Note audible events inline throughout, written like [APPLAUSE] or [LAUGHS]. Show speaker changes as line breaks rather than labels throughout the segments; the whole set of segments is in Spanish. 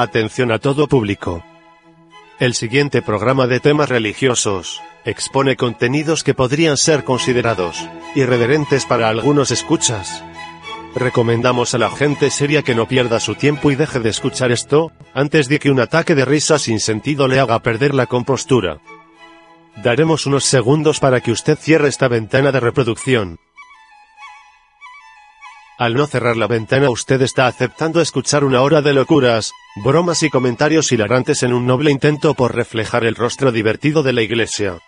Atención a todo público. El siguiente programa de temas religiosos expone contenidos que podrían ser considerados irreverentes para algunos escuchas. Recomendamos a la gente seria que no pierda su tiempo y deje de escuchar esto, antes de que un ataque de risa sin sentido le haga perder la compostura. Daremos unos segundos para que usted cierre esta ventana de reproducción. Al no cerrar la ventana usted está aceptando escuchar una hora de locuras, bromas y comentarios hilarantes en un noble intento por reflejar el rostro divertido de la iglesia.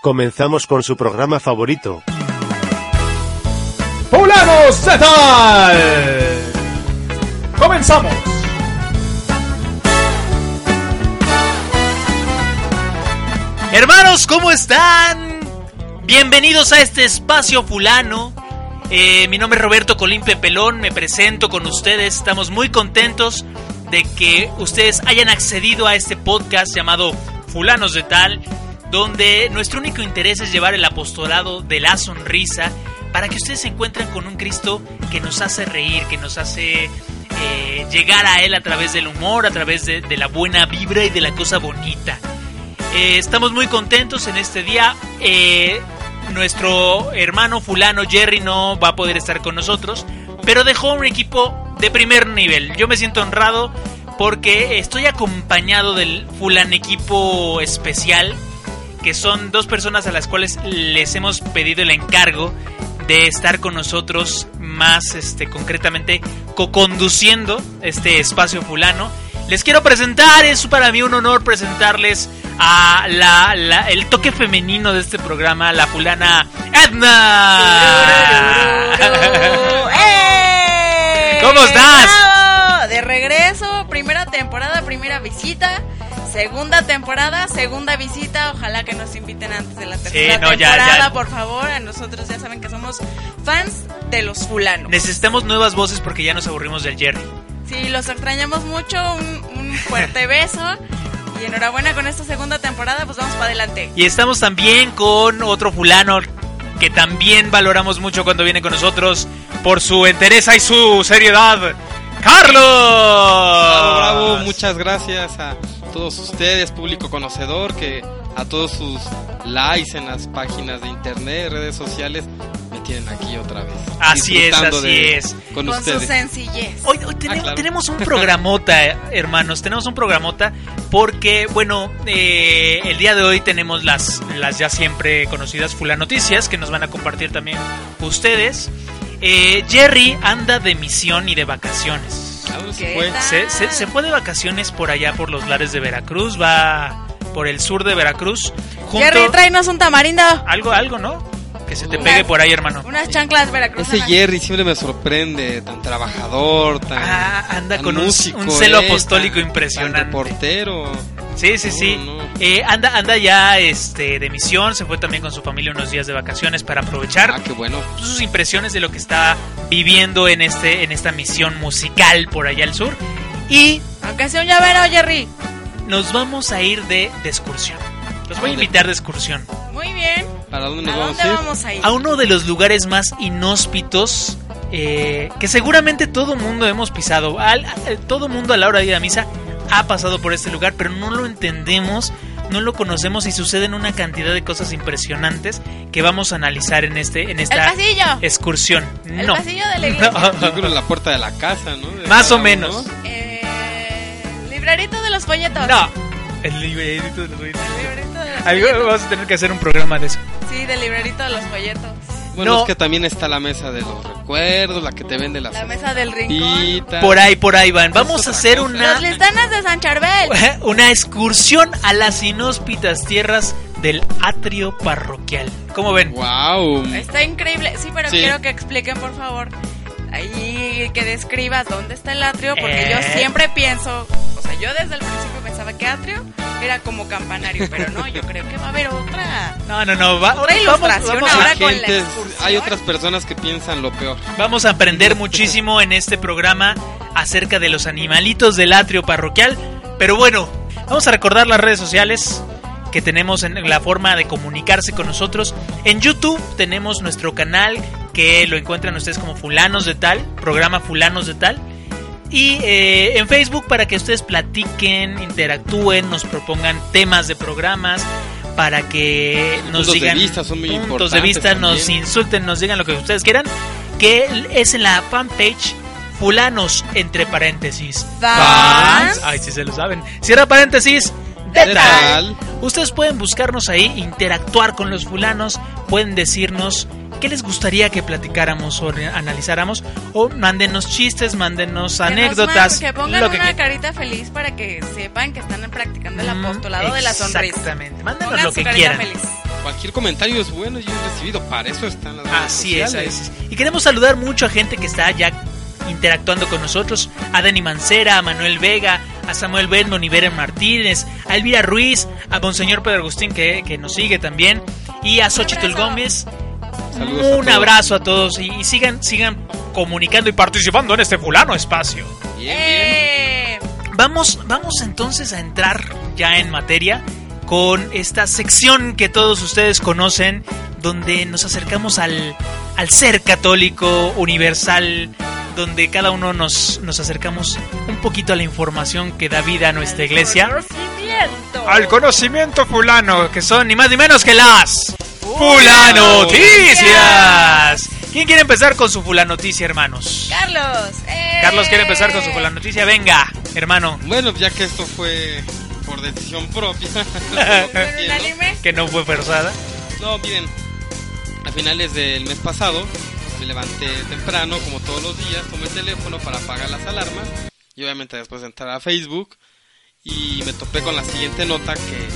Comenzamos con su programa favorito.
¡Fulanos de tal! ¡Comenzamos!
Hermanos, ¿cómo están? Bienvenidos a este espacio fulano. Eh, mi nombre es Roberto Colimpe Pelón, me presento con ustedes. Estamos muy contentos de que ustedes hayan accedido a este podcast llamado Fulanos de Tal, donde nuestro único interés es llevar el apostolado de la sonrisa para que ustedes se encuentren con un Cristo que nos hace reír, que nos hace eh, llegar a Él a través del humor, a través de, la buena vibra y de la cosa bonita. Eh, estamos muy contentos en este día. Nuestro hermano fulano Jerry no va a poder estar con nosotros, pero dejó un equipo de primer nivel. Yo me siento honrado porque estoy acompañado del fulan equipo especial, que son dos personas a las cuales les hemos pedido el encargo de estar con nosotros más este concretamente co-conduciendo este espacio fulano. Les quiero presentar, es para mí un honor presentarles a la, la- el toque femenino de este programa, la fulana Edna. ¿Cómo estás?
De regreso, primera temporada, primera visita. Segunda temporada, segunda visita. Ojalá que nos inviten antes de la tercera
no, ya,
temporada,
ya.
por favor. A nosotros ya saben que somos fans de los fulanos.
Necesitamos nuevas voces porque ya nos aburrimos del Jerry.
Sí, los extrañamos mucho. Un, un fuerte beso. Y enhorabuena con esta segunda temporada, pues vamos para adelante.
Y estamos también con otro fulano que también valoramos mucho cuando viene con nosotros por su entereza y su seriedad. ¡Carlos!
Bravo, bravo, muchas gracias a todos ustedes, público conocedor, que a todos sus likes en las páginas de internet, redes sociales, me tienen aquí otra vez.
Así es, así
de-
es.
Con,
Con su
ustedes.
sencillez.
Hoy,
Ah, claro.
tenemos un [LAUGHS] programota, hermanos. Tenemos un programota porque, bueno, eh, el día de hoy tenemos las, las ya siempre conocidas Fula Noticias que nos van a compartir también ustedes. Eh, Jerry anda de misión y de vacaciones.
¿A dónde se
¿Qué
fue?
tal?
Se, se- se fue de vacaciones por allá, por los lares de Veracruz. Va por el sur de Veracruz. Junto
Jerry, tráenos un tamarindo.
algo, algo, ¿no? Que se te
Unas-
pegue por ahí, hermano.
Unas chanclas veracruzanas.
Ese Jerry siempre me sorprende, tan trabajador, tan,
Ah, anda
tan
con un,
músico,
un celo
eh,
apostólico
tan-
impresionante.
Tan reportero.
Sí, sí,
No,
sí.
no.
Eh, anda, anda ya este, de misión, se fue también con su familia unos días de vacaciones para aprovechar
Ah, qué bueno.
sus impresiones de lo que está viviendo en, este, en esta misión musical por allá al sur. Y
Aunque sea un llavero, Jerry.
Nos vamos a ir de, de excursión. Los voy a invitar de excursión
Muy bien.
¿Para dónde
¿A
vamos
dónde
a ir?
vamos a ir?
a uno de los lugares más inhóspitos eh, que seguramente todo mundo hemos pisado. Al- al- todo mundo a la hora de ir a misa ha pasado por este lugar, pero no lo entendemos, no lo conocemos y suceden una cantidad de cosas impresionantes que vamos a analizar en este en
El
esta
pasillo.
excursión.
El
no.
pasillo de la [LAUGHS] iglesia.
Yo creo en la puerta de la casa, ¿no? De
Más o menos.
uno.
De los folletos.
No. El librerito de los.
El librerito de los folletos.
vamos a tener que hacer un programa de eso.
Sí, del librerito de los folletos.
Bueno,
No.
es que también está la mesa de los recuerdos, la que te vende las
La mesa del rincón.
Por ahí, por ahí van. Vamos a hacer
cosa.
una
Los listanes de San Charbel. [LAUGHS]
una excursión a las inhóspitas tierras del atrio parroquial. ¿Cómo ven?
Wow.
Está increíble. Sí, pero
Sí.
quiero que expliquen, por favor. Ahí que describas dónde está el atrio, porque
Eh.
yo siempre pienso, o sea, yo desde el principio pensaba que atrio era como campanario, pero no, yo creo que va a haber otra.
No, no, no. va-
Otra
vamos,
ilustración
vamos a-
ahora
Hay,
con la
hay otras personas que piensan lo peor.
vamos a aprender muchísimo en este programa acerca de los animalitos del atrio parroquial. Pero bueno, vamos a recordar las redes sociales que tenemos en la forma de comunicarse con nosotros. En YouTube tenemos nuestro canal que lo encuentran ustedes como Fulanos de Tal, programa Fulanos de Tal. Y eh, en Facebook para que ustedes platiquen, interactúen, nos propongan temas de programas, para que nos
Puntos de
digan
vista son muy
puntos de vista, nos insulten, nos digan lo que ustedes quieran, que es en la fanpage fulanos entre paréntesis.
Fans.
Ay, sí se lo saben. Cierra paréntesis.
¿De
De
¿Qué
tal.
tal?
Ustedes pueden buscarnos ahí, interactuar con los fulanos, pueden decirnos qué les gustaría que platicáramos o analizáramos, o mándenos chistes, mándenos
Que
anécdotas,
man- Que pongan
lo que
una
quieran.
carita feliz para que sepan que están practicando el
Mm,
apostolado de la sonrisa.
Exactamente, mándenos
Pongan
lo que
carita
quieran.
feliz.
Cualquier comentario es bueno y es recibido. Para eso están las redes
Así es,
sociales.
así es. Y queremos saludar mucho a gente que está ya interactuando con nosotros. A Dani Mancera, a Manuel Vega, a Samuel Bedmon y Beren Martínez, a Elvira Ruiz, a Monseñor Pedro Agustín que, que nos sigue también. Y a Xochitl. Gómez.
Saludos
Un abrazo a todos y, y sigan, sigan comunicando y participando en este fulano espacio.
Bien, bien.
Eh,
Vamos, vamos entonces a entrar ya en materia con esta sección que todos ustedes conocen, donde nos acercamos al, al ser católico universal, donde cada uno nos, nos acercamos un poquito a la información que da vida a nuestra iglesia.
conocimiento.
Al conocimiento fulano, que son ni más ni menos que las Fulanoticias. ¿Quién quiere empezar con su fulanoticia, hermanos?
Carlos. eh.
Carlos quiere empezar con su fulanoticia. Venga, hermano.
Bueno, ya que esto fue por decisión propia. [LAUGHS]
Que no fue forzada.
No, miren, a finales del mes pasado me levanté temprano, como todos los días, tomé el teléfono para apagar las alarmas y obviamente después entrar a Facebook y me topé con la siguiente nota que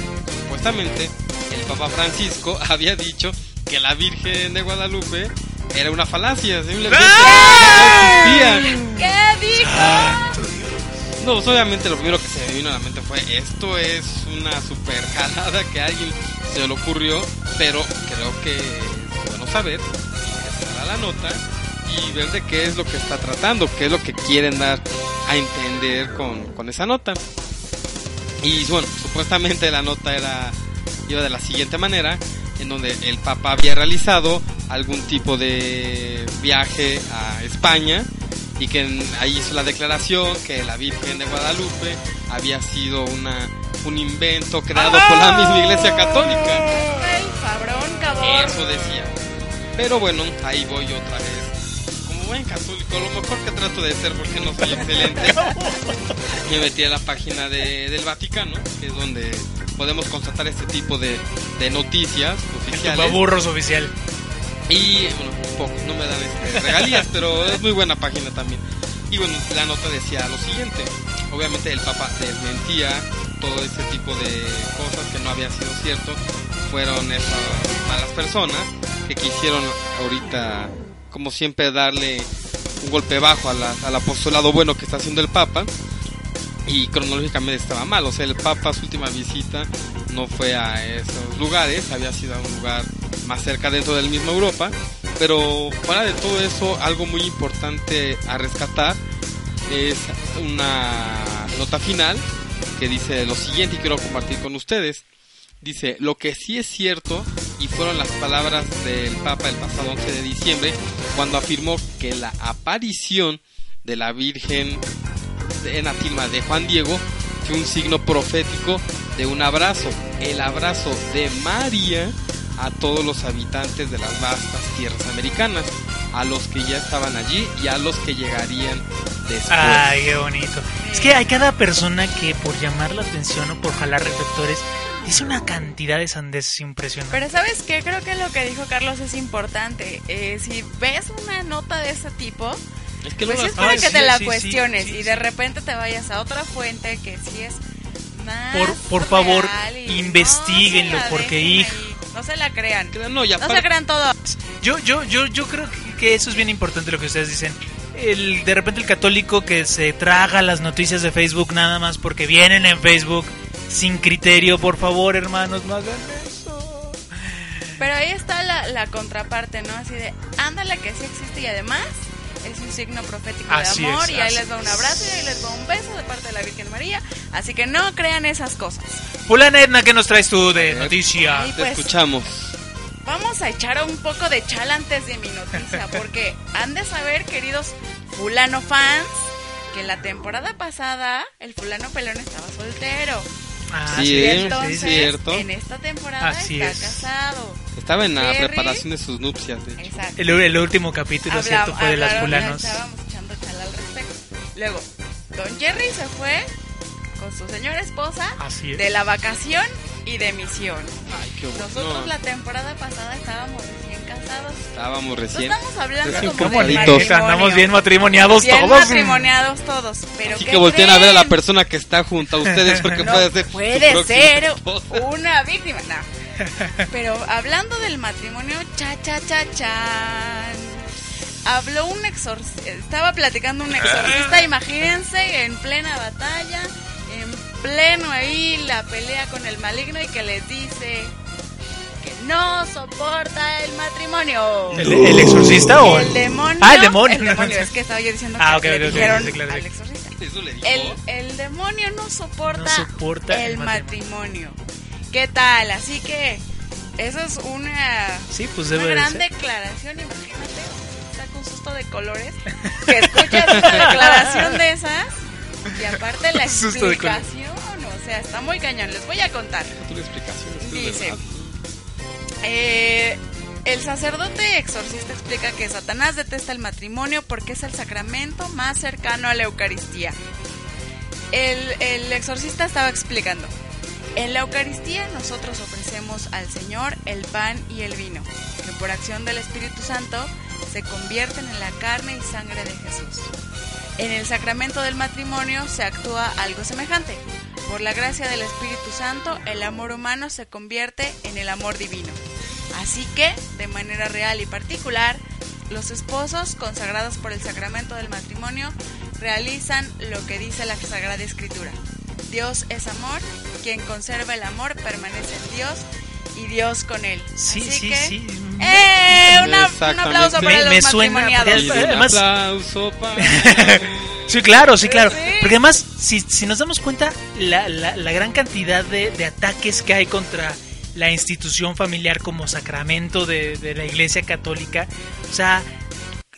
supuestamente el Papa Francisco [LAUGHS] había dicho que la Virgen de Guadalupe era una falacia, simplemente
¡Ah!
no.
¿Qué dijo?
No, pues obviamente lo primero que se me vino a la mente fue esto es una super jalada que a alguien se le ocurrió, pero creo que es bueno saber a la nota y ver de qué es lo que está tratando, qué es lo que quieren dar a entender con, con esa nota. Y bueno, supuestamente la nota era iba de la siguiente manera, en donde el Papa había realizado algún tipo de viaje a España y que en- ahí hizo la declaración que la Virgen de Guadalupe había sido una un invento creado por la misma Iglesia Católica.
El cabrón, cabrón.
Eso decía. Pero bueno, ahí voy otra vez. Buen católico, lo mejor que trato de ser porque no soy excelente. [LAUGHS] Me metí a la página de- del Vaticano, que es donde podemos constatar este tipo de, de noticias oficiales.
burros oficial.
Y bueno, poco, no me dan este, regalías, pero es muy buena página también. Y bueno, la nota decía lo siguiente. Obviamente el Papa desmentía todo ese tipo de cosas que no había sido cierto. Fueron esas malas personas que quisieron ahorita, como siempre, darle un golpe bajo a la- al apostolado bueno que está haciendo el Papa. Y cronológicamente estaba mal, o sea, el Papa su última visita no fue a esos lugares, había sido a un lugar más cerca dentro del mismo Europa. Pero fuera de todo eso, algo muy importante a rescatar es una nota final que dice lo siguiente y quiero compartir con ustedes. Dice, lo que sí es cierto, y fueron las palabras del Papa el pasado 11 de diciembre, cuando afirmó que la aparición de la Virgen en la tilma de Juan Diego fue un signo profético de un abrazo, el abrazo de María a todos los habitantes de las vastas tierras americanas, a los que ya estaban allí y a los que llegarían después.
Ay, qué bonito. Es que hay cada persona que por llamar la atención o por jalar reflectores dice una cantidad de sandeces impresionante.
Pero ¿sabes qué? Creo que lo que dijo Carlos es importante. Eh, si ves una nota de ese tipo,
es que
pues
no
es para que
sí,
te la
sí,
cuestiones
sí,
y
sí.
de repente te vayas a otra fuente que sí es más
Por- por favor,
y-
investiguenlo,
no,
porque,
dejen
hij-
ahí. No se la crean.
no, y
No se crean todo.
Yo, yo, yo, yo creo que- que eso es bien importante lo que ustedes dicen. El, de repente el católico que se traga las noticias de Facebook nada más porque vienen en Facebook sin criterio, por favor, hermanos, no hagan eso.
Pero ahí está la, la contraparte, ¿no? Así de, ándale que sí existe y además es un signo profético
Así
de amor
es,
y ahí les va un abrazo y ahí les va un beso de parte de la Virgen María. Así que no crean esas cosas.
Fulana Edna, ¿qué nos traes tú de
Eh,
noticia?
Te
pues.
escuchamos.
Vamos a echar un poco de chal antes de mi noticia, [LAUGHS] porque han de saber, queridos fulano fans, que la temporada pasada el fulano pelón estaba soltero.
Ah,
Sí,
Y entonces,
sí, cierto.
en esta temporada
Así
está
es.
casado.
Estaba en la
Jerry.
preparación de sus nupcias. de hecho.
Exacto.
El, el último capítulo,
Hablaba-
¿cierto? Fue de las fulanos.
Estábamos echando chala al respecto. Luego, Don Jerry se fue con su señora esposa
Así es.
de la vacación y de misión.
Ay, qué bueno.
Nosotros
No,
la temporada pasada estábamos recién casados.
Estábamos
No
recién.
estamos hablando
Recién
como del.
Andamos bien matrimoniados
Bien
todos.
matrimoniados todos. Pero
Así
¿qué
que volteen a ver a la persona que está junto a ustedes porque
No,
puede ser.
puede ser
esposa.
una víctima. No. Pero hablando del matrimonio, cha cha cha chan. Habló un exorcista, estaba platicando un exorcista, imagínense, en plena batalla, en pleno ahí la pelea con el maligno y que les dice no soporta el matrimonio.
¿El, el exorcista o
El demonio.
Ah, el demonio.
El demonio, es que estaba yo diciendo que
Ah,
le dijeron
sí, claro, sí.
al exorcista.
Eso le dijo.
El, el demonio no soporta,
No soporta
el,
el
matrimonio. ¿Qué tal? Así que eso es una,
Sí, pues
una gran
ser.
declaración. Imagínate, saca un susto de colores. Que escuchas una [LAUGHS] declaración de esas y aparte la explicación. O sea, está muy cañón. Les voy a contar.
Tú la explicación,
Dice,
verdad.
Eh, el sacerdote exorcista explica que Satanás detesta el matrimonio porque es el sacramento más cercano a la Eucaristía. El, el exorcista estaba explicando. En la Eucaristía nosotros ofrecemos al Señor el pan y el vino, que por acción del Espíritu Santo se convierten en la carne y sangre de Jesús. En el sacramento del matrimonio se actúa algo semejante. Por la gracia del Espíritu Santo, el amor humano se convierte en el amor divino. Así que, de manera real y particular, los esposos, consagrados por el sacramento del matrimonio, realizan lo que dice la Sagrada Escritura. Dios es amor, quien conserva el amor permanece en Dios y Dios con él.
Sí,
Así
sí,
que,
sí.
¡eh! Una- un aplauso para
Me-
los
me suena-
matrimoniados.
Y un aplauso para- [LAUGHS]
Sí, claro, sí, claro.
Sí.
Porque además, si, si nos damos cuenta, la, la- la gran cantidad de, de ataques que hay contra la institución familiar como sacramento de, de la Iglesia Católica, o sea,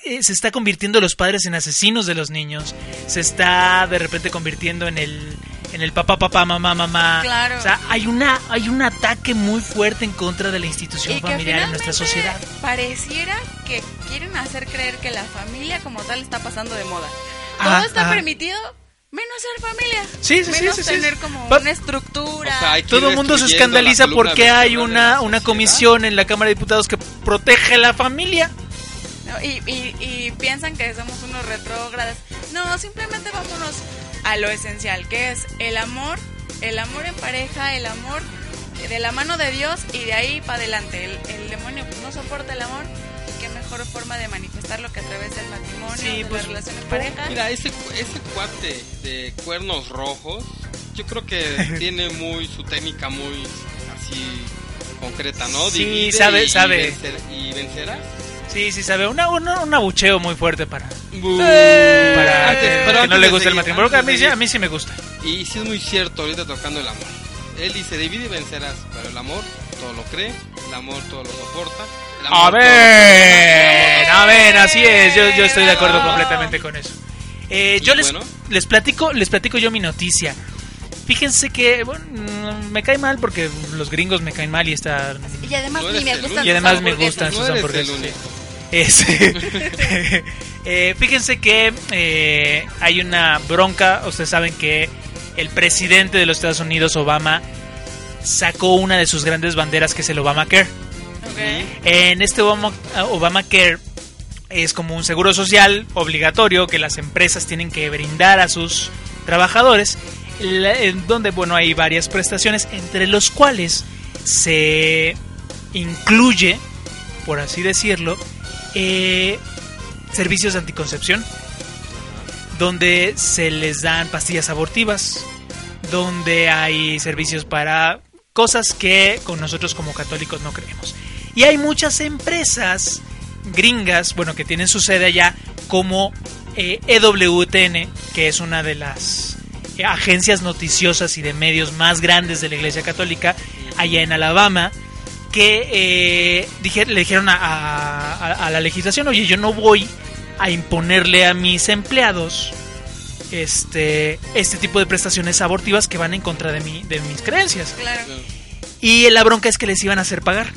eh, se está convirtiendo los padres en asesinos de los niños, se está de repente convirtiendo en el en el papá papá mamá mamá
Claro.
o sea hay una hay un ataque muy fuerte en contra de la institución
y
familiar en nuestra sociedad
pareciera que quieren hacer creer que la familia como tal está pasando de moda. Todo está permitido, menos ser familia.
Sí, sí, sí,
menos
sí, sí.
tener como
Pa-
una estructura.
O sea,
Todo el mundo se escandaliza porque hay una, una comisión en la Cámara de Diputados que protege a la familia.
¿no? Y, y- y piensan que somos unos retrógradas. No, simplemente vámonos a lo esencial, que es el amor, el amor en pareja, el amor de la mano de Dios y de ahí para adelante. El, el demonio no soporta el amor. Mejor forma de manifestarlo que a través del matrimonio,
Sí,
de
pues,
las relaciones de pareja.
Mira, ese, ese cuate de cuernos rojos, yo creo que [LAUGHS] tiene muy su técnica muy así concreta, ¿no?
Sí,
Divide
sabe-
y,
sabe.
Y, vencer- y vencerás.
Sí, sí, sabe. Una, una- un abucheo muy fuerte para,
Bu-
para
Antes-
que,
pero
que no le
de
guste el matrimonio. A mí, sí- a mí sí me gusta.
Y sí es muy cierto ahorita tocando el amor. Él dice, divide y vencerás, pero el amor todo lo cree, el amor todo lo soporta.
A ver, a ver, así es. Yo, yo estoy de acuerdo completamente con eso. Eh, yo les,
bueno.
les platico, les platico yo mi noticia. Fíjense que bueno, me cae mal porque los gringos me caen mal y está
Y además
No
ni
eres
me gustan.
Y además
sus
me
hamburguesas.
gustan
No
sus
eres
hamburguesas,
el
sí.
único. [LAUGHS]
Es- Eh, fíjense que eh, hay una bronca. Ustedes saben que el presidente de los Estados Unidos, Obama, sacó una de sus grandes banderas que es el Obamacare. En este Obama, Obamacare es como un seguro social obligatorio que las empresas tienen que brindar a sus trabajadores, en donde bueno hay varias prestaciones, entre los cuales se incluye, por así decirlo, eh, servicios de anticoncepción, donde se les dan pastillas abortivas, donde hay servicios para cosas que con nosotros como católicos no creemos. Y hay muchas empresas gringas, bueno, que tienen su sede allá, como eh, EWTN, que es una de las eh, agencias noticiosas y de medios más grandes de la Iglesia Católica, allá en Alabama, que eh, dije- le dijeron a, a- a la legislación, oye, yo no voy a imponerle a mis empleados este este tipo de prestaciones abortivas que van en contra de mi de mis creencias.
Claro.
Y la bronca es que les iban a hacer pagar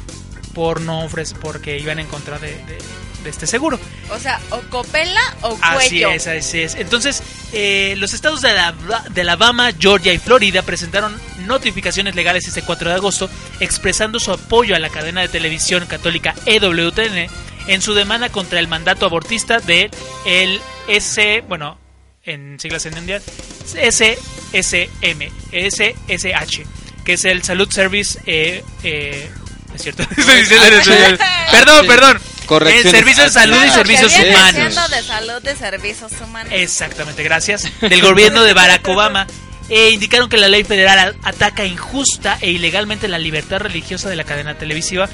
por no ofrecer porque iban en contra de, de- de este seguro.
O sea, o copela o
Así
cuello.
es, así es. Entonces, eh, los estados de, Alaba- de Alabama, Georgia y Florida presentaron notificaciones legales este 4 de agosto expresando su apoyo a la cadena de televisión católica EWTN en su demanda contra el mandato abortista de el S, bueno, en siglas en inglés, SSM, SSH, que es el Salud Service, eh, eh, es cierto, Estoy diciendo en español. perdón, perdón,
Correcciones.
el Servicio de Salud y Servicios Humanos.
de salud de servicios humanos.
Exactamente, gracias. Del gobierno de Barack Obama. E indicaron que la ley federal ataca injusta e ilegalmente la libertad religiosa de la cadena televisiva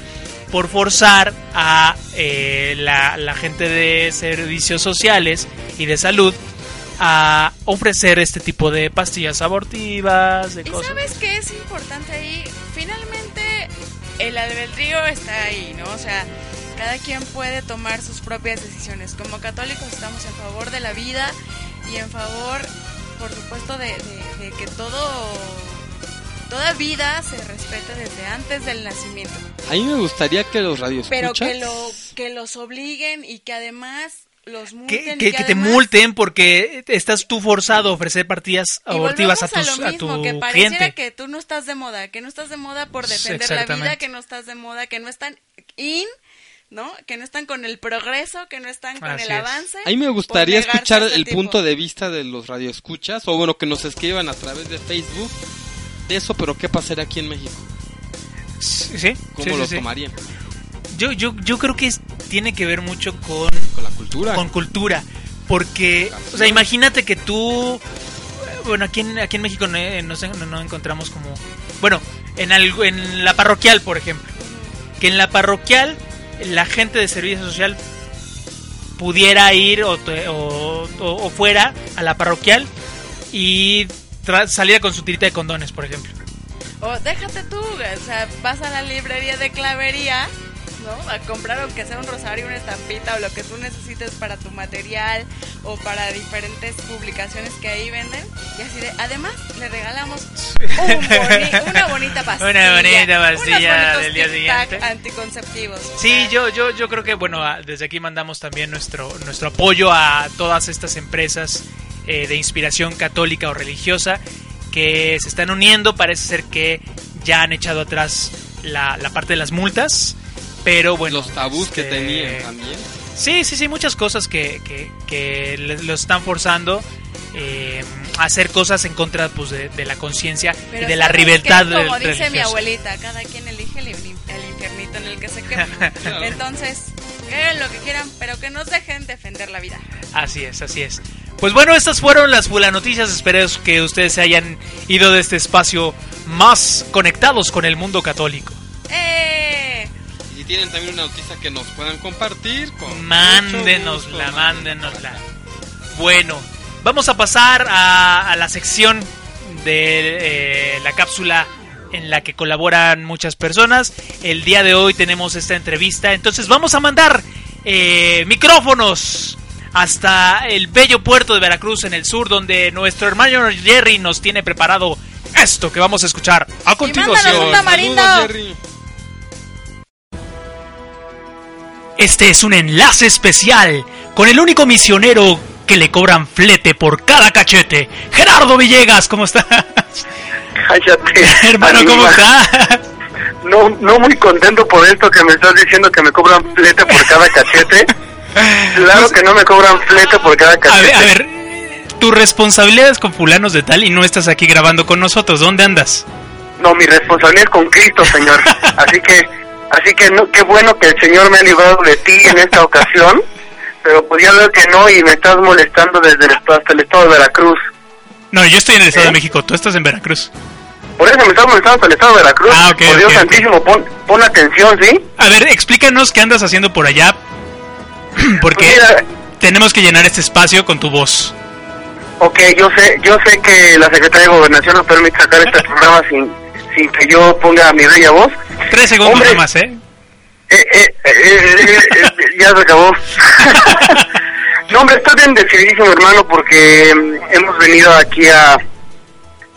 por forzar a eh, la, la gente de servicios sociales y de salud a ofrecer este tipo de pastillas abortivas, de
¿Y
cosas.
sabes qué es importante ahí? Finalmente, el albedrío está ahí, ¿no? O sea, cada quien puede tomar sus propias decisiones. Como católicos estamos en favor de la vida y en favor, por supuesto, de, de- de que todo, toda vida se respete desde antes del nacimiento.
A mí me gustaría que los
Pero
radioescuchas...
que, lo, que los obliguen y que además los multen.
Que, que- que te
además-
multen porque estás tú forzado a ofrecer pastillas
Y
abortivas a, tus,
lo
a
mismo,
tu
que pareciera
cliente.
que tú no estás de moda, que no estás de moda por defender la vida, que no estás de moda, que no están in, ¿no? Que no están con el progreso, que no están con
Así
el
es.
avance.
A mí me gustaría escuchar
a este
el
tipo.
punto de vista de los radioescuchas, o bueno, que nos escriban a través de Facebook de eso, pero ¿qué pasaría aquí en México?
Sí, sí,
¿Cómo
sí,
lo
sí.
tomarían?
Yo, yo, yo creo que es- tiene que ver mucho con,
Con la cultura.
con cultura. Porque, o sea, imagínate que tú. Bueno, aquí en, aquí en México no, eh, no no- no encontramos como. Bueno, en, algo, en la parroquial, por ejemplo. Que en la parroquial la gente de servicio social pudiera ir o, te- o, o- o fuera a la parroquial y saliera con su tirita de condones, por ejemplo.
O déjate tú, o sea, vas a la librería de clavería, ¿no? A comprar aunque sea un rosario, una estampita o lo que tú necesites para tu material o para diferentes publicaciones que ahí venden. Y así de, además le regalamos un boni- una bonita [LAUGHS] pastilla.
Una bonita pastilla del día siguiente.
anticonceptivos.
Sí, yo, yo, yo creo que bueno, desde aquí mandamos también nuestro, nuestro apoyo a todas estas empresas eh, de inspiración católica o religiosa que se están uniendo. Parece ser que ya han echado atrás la, la parte de las multas, pero bueno.
los tabús que
este,
tenían también.
Sí, sí, sí, muchas cosas que, que, que lo están forzando eh, a hacer cosas en contra pues, de, de la conciencia y de la
¿sabes
libertad
qué? Como dice mi
religiosa.
abuelita, cada quien elige el, el infiernito en el que se quema. [LAUGHS] Entonces, que hagan lo que quieran, pero que nos dejen defender la vida.
Así es, así es. Pues bueno, estas fueron las Fula Noticias. Espero que ustedes se hayan ido de este espacio más conectados con el mundo católico.
¡Eh!
Tienen también una noticia que nos puedan compartir, con
Mándenosla,
gusto,
mándenosla. Bueno, vamos a pasar a, a la sección de eh, la cápsula en la que colaboran muchas personas. El día de hoy tenemos esta entrevista, entonces vamos a mandar eh, micrófonos hasta el bello puerto de Veracruz en el sur, donde nuestro hermano Jerry nos tiene preparado esto que vamos a escuchar a continuación. Este es un enlace especial con el único misionero que le cobran flete por cada cachete. Gerardo Villegas, ¿cómo estás?
Cállate. [LAUGHS]
Hermano, ¿cómo estás?
No, no muy contento por esto que me estás diciendo que me cobran flete por cada cachete. Claro que no me cobran flete por cada
A
cachete.
ver, a ver, tu responsabilidad es con fulanos de tal y no estás aquí grabando con nosotros. ¿Dónde andas?
No, mi responsabilidad es con Cristo, Señor. [LAUGHS] Así que, así que no, qué bueno que el Señor me ha librado de ti en esta ocasión. [LAUGHS] Pero pues ya veo que no y me estás molestando desde el estado, hasta el estado de Veracruz.
No, yo estoy en el Estado
¿Eh?
de México, tú estás en Veracruz.
Por eso me estás molestando hasta el estado de Veracruz.
Ah, ok,
por Dios santísimo, pon, pon atención, ¿sí?
A ver, explícanos qué andas haciendo por allá. [CLEARS THROAT] Porque
Pues mira,
tenemos que llenar este espacio con tu voz.
Ok, yo sé, yo sé que la Secretaría de Gobernación no permite sacar este [LAUGHS] programa sin, sin que yo ponga mi bella voz.
Tres segundos
Hombre.
nomás, ¿eh?
Eh, eh, eh, eh, eh, ya se acabó. [LAUGHS] No, hombre, estoy bien decididísimo, hermano, porque mm, hemos venido aquí a, a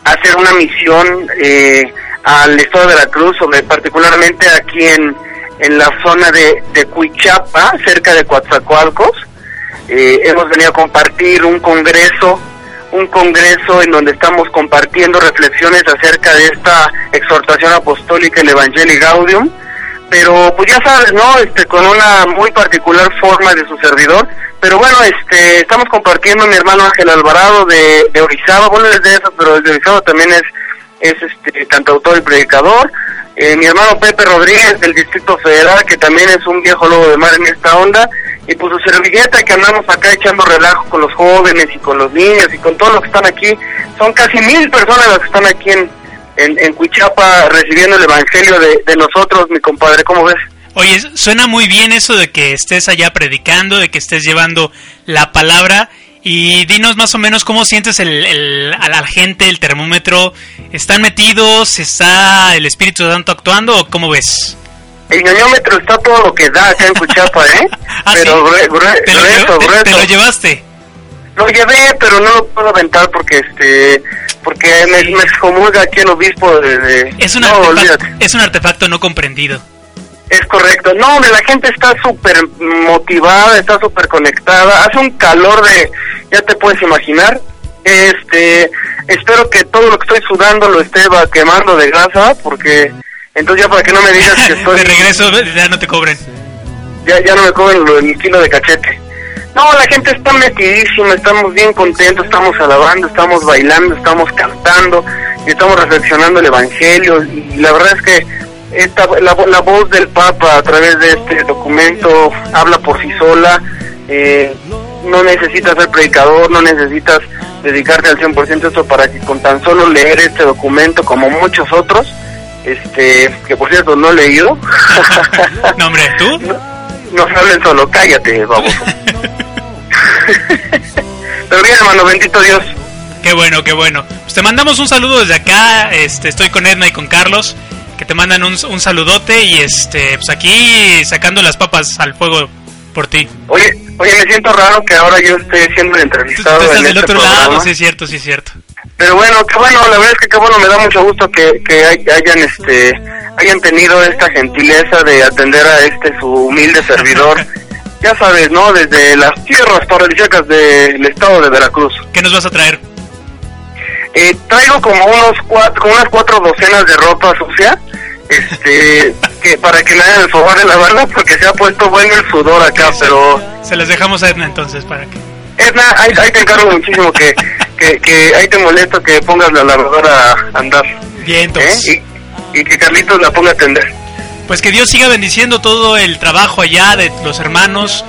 hacer una misión eh, al estado de Veracruz, sobre, particularmente aquí en, en la zona de, de Cuichapa, cerca de Coatzacoalcos. Eh, hemos venido a compartir un congreso, un congreso en donde estamos compartiendo reflexiones acerca de esta exhortación apostólica, el Evangelii Gaudium, pero pues ya sabes, ¿no? Este, con una muy particular forma de su servidor. Pero bueno, este, estamos compartiendo mi hermano Ángel Alvarado de, Orizaba, bueno, es de eso, pero de Orizaba también es, es este, cantautor y predicador. Eh, mi hermano Pepe Rodríguez del Distrito Federal, que también es un viejo lobo de mar en esta onda. Y pues su servilleta que andamos acá echando relajo con los jóvenes y con los niños y con todos los que están aquí. Son casi mil personas las que están aquí en, en, en Cuichapa recibiendo el Evangelio de, de nosotros, mi compadre, ¿cómo ves?
Oye, suena muy bien eso de que estés allá predicando, de que estés llevando la palabra. Y dinos más o menos cómo sientes el, el- a la gente, el termómetro. ¿Están metidos? ¿Está el Espíritu Santo actuando o cómo ves?
El ñoñómetro está todo lo que da acá en Cuchapa, ¿eh? [LAUGHS]
¿Ah,
pero
sí? ¿Te lo,
grueso,
te llevaste?
Lo llevé, pero no lo puedo aventar porque este porque me, me excomulga aquí el obispo de... de-
Es un,
no,
artefacto,
olvídate.
es un artefacto no comprendido.
Es correcto. No, hombre, la gente está súper motivada, está súper conectada. Hace un calor de... Ya te puedes imaginar. Este... Espero que todo lo que estoy sudando lo esté va quemando de grasa porque... Entonces ya para que no me digas que [LAUGHS] estoy...
de regreso ya no te cobren.
ya, ya no me cobran lo- el kilo de cachete. No, la gente está metidísima, estamos bien contentos, estamos alabando, estamos bailando, estamos cantando y estamos reflexionando el Evangelio. Y la verdad es que esta, la, la voz del Papa a través de este documento habla por sí sola. Eh, no necesitas ser predicador, no necesitas dedicarte al 100% a esto para que con tan solo leer este documento, como muchos otros, este que por cierto no he leído, [LAUGHS]
No, hombre, ¿tú?
no se hablen solo, cállate, baboso. [LAUGHS] Pero bien, hermano, bendito Dios.
Qué bueno, qué bueno. Pues te mandamos un saludo desde acá. Este, estoy con Edna y con Carlos, que te mandan un, un saludote y este, pues aquí sacando las papas al fuego por ti.
Oye, oye, me siento raro que ahora yo esté siendo el
Tú, tú
entrevistado
estás
en
del
este
otro
programa.
lado, sí es cierto, sí es cierto.
Pero bueno, qué bueno, la verdad es que qué bueno, me da mucho gusto que, que hay- hayan este hayan tenido esta gentileza de atender a este su humilde servidor. [LAUGHS] ya sabes, ¿no? Desde las tierras paradisíacas del estado de Veracruz.
¿Qué nos vas a traer?
Eh, traigo como unos cuatro, como unas cuatro docenas de ropa sucia, este, [LAUGHS] que para que me hagan el favor de lavarla porque se ha puesto bueno el sudor acá, pero
Se las dejamos a Edna entonces para que...
Edna, ahí, ahí te encargo muchísimo que, que, que ahí te molesto que pongas la lavadora a andar,
Bien,
¿eh? y que Carlitos la ponga a atender.
Pues que Dios siga bendiciendo todo el trabajo allá de los hermanos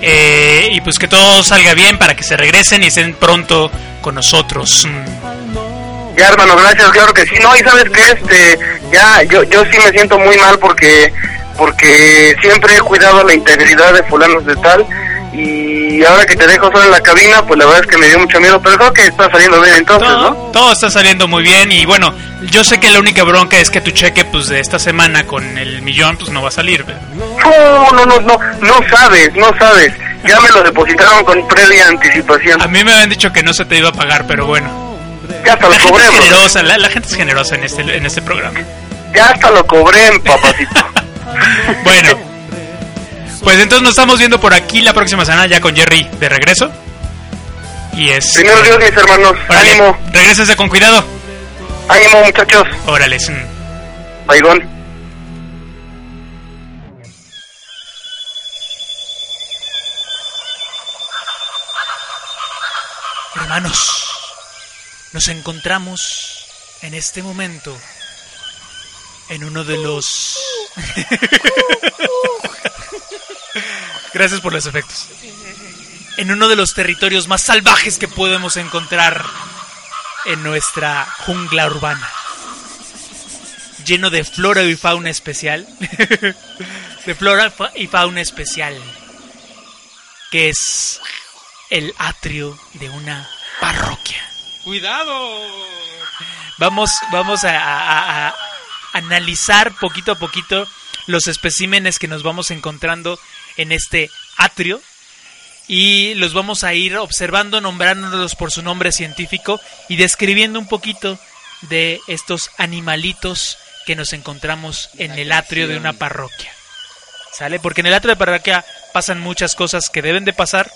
eh, y pues que todo salga bien para que se regresen y estén pronto con nosotros. Mm.
Ya, hermano, gracias, claro que sí. No, y sabes que este, ya, yo, yo sí me siento muy mal porque, porque siempre he cuidado la integridad de fulanos de tal y ahora que te dejo solo en la cabina, pues la verdad es que me dio mucho miedo, pero creo que está saliendo bien entonces,
todo,
¿no?
todo está saliendo muy bien y bueno, yo sé que la única bronca es que tu cheque pues de esta semana con el millón pues no va a salir.
No, no, no, no, no sabes, no sabes. Ya me lo depositaron con previa anticipación.
A mí me habían dicho que no se te iba a pagar, pero bueno.
Ya hasta lo
La gente es
cobré,
generosa, la, la gente es generosa en este, en este programa.
Ya hasta lo cobré, papacito. [LAUGHS]
Bueno, pues entonces nos estamos viendo por aquí la próxima semana ya con Jerry de regreso. Y es...
Primero Dios, mis hermanos.
Órale,
Ánimo,
regrésese con cuidado.
ánimo, muchachos.
Órale.
Baigón.
Hermanos, nos encontramos en este momento en uno de los... [LAUGHS] Gracias por los efectos. En uno de los territorios más salvajes que podemos encontrar en nuestra jungla urbana. Lleno de flora y fauna especial. [LAUGHS] de flora y fauna especial. Que es el atrio de una parroquia.
¡Cuidado!
Vamos, vamos a- a analizar poquito a poquito los especímenes que nos vamos encontrando en este atrio. y los vamos a ir observando, nombrándolos por su nombre científico y describiendo un poquito de estos animalitos que nos encontramos en el atrio de una parroquia. ¿Sale? Porque en el atrio de parroquia pasan muchas cosas que deben de pasar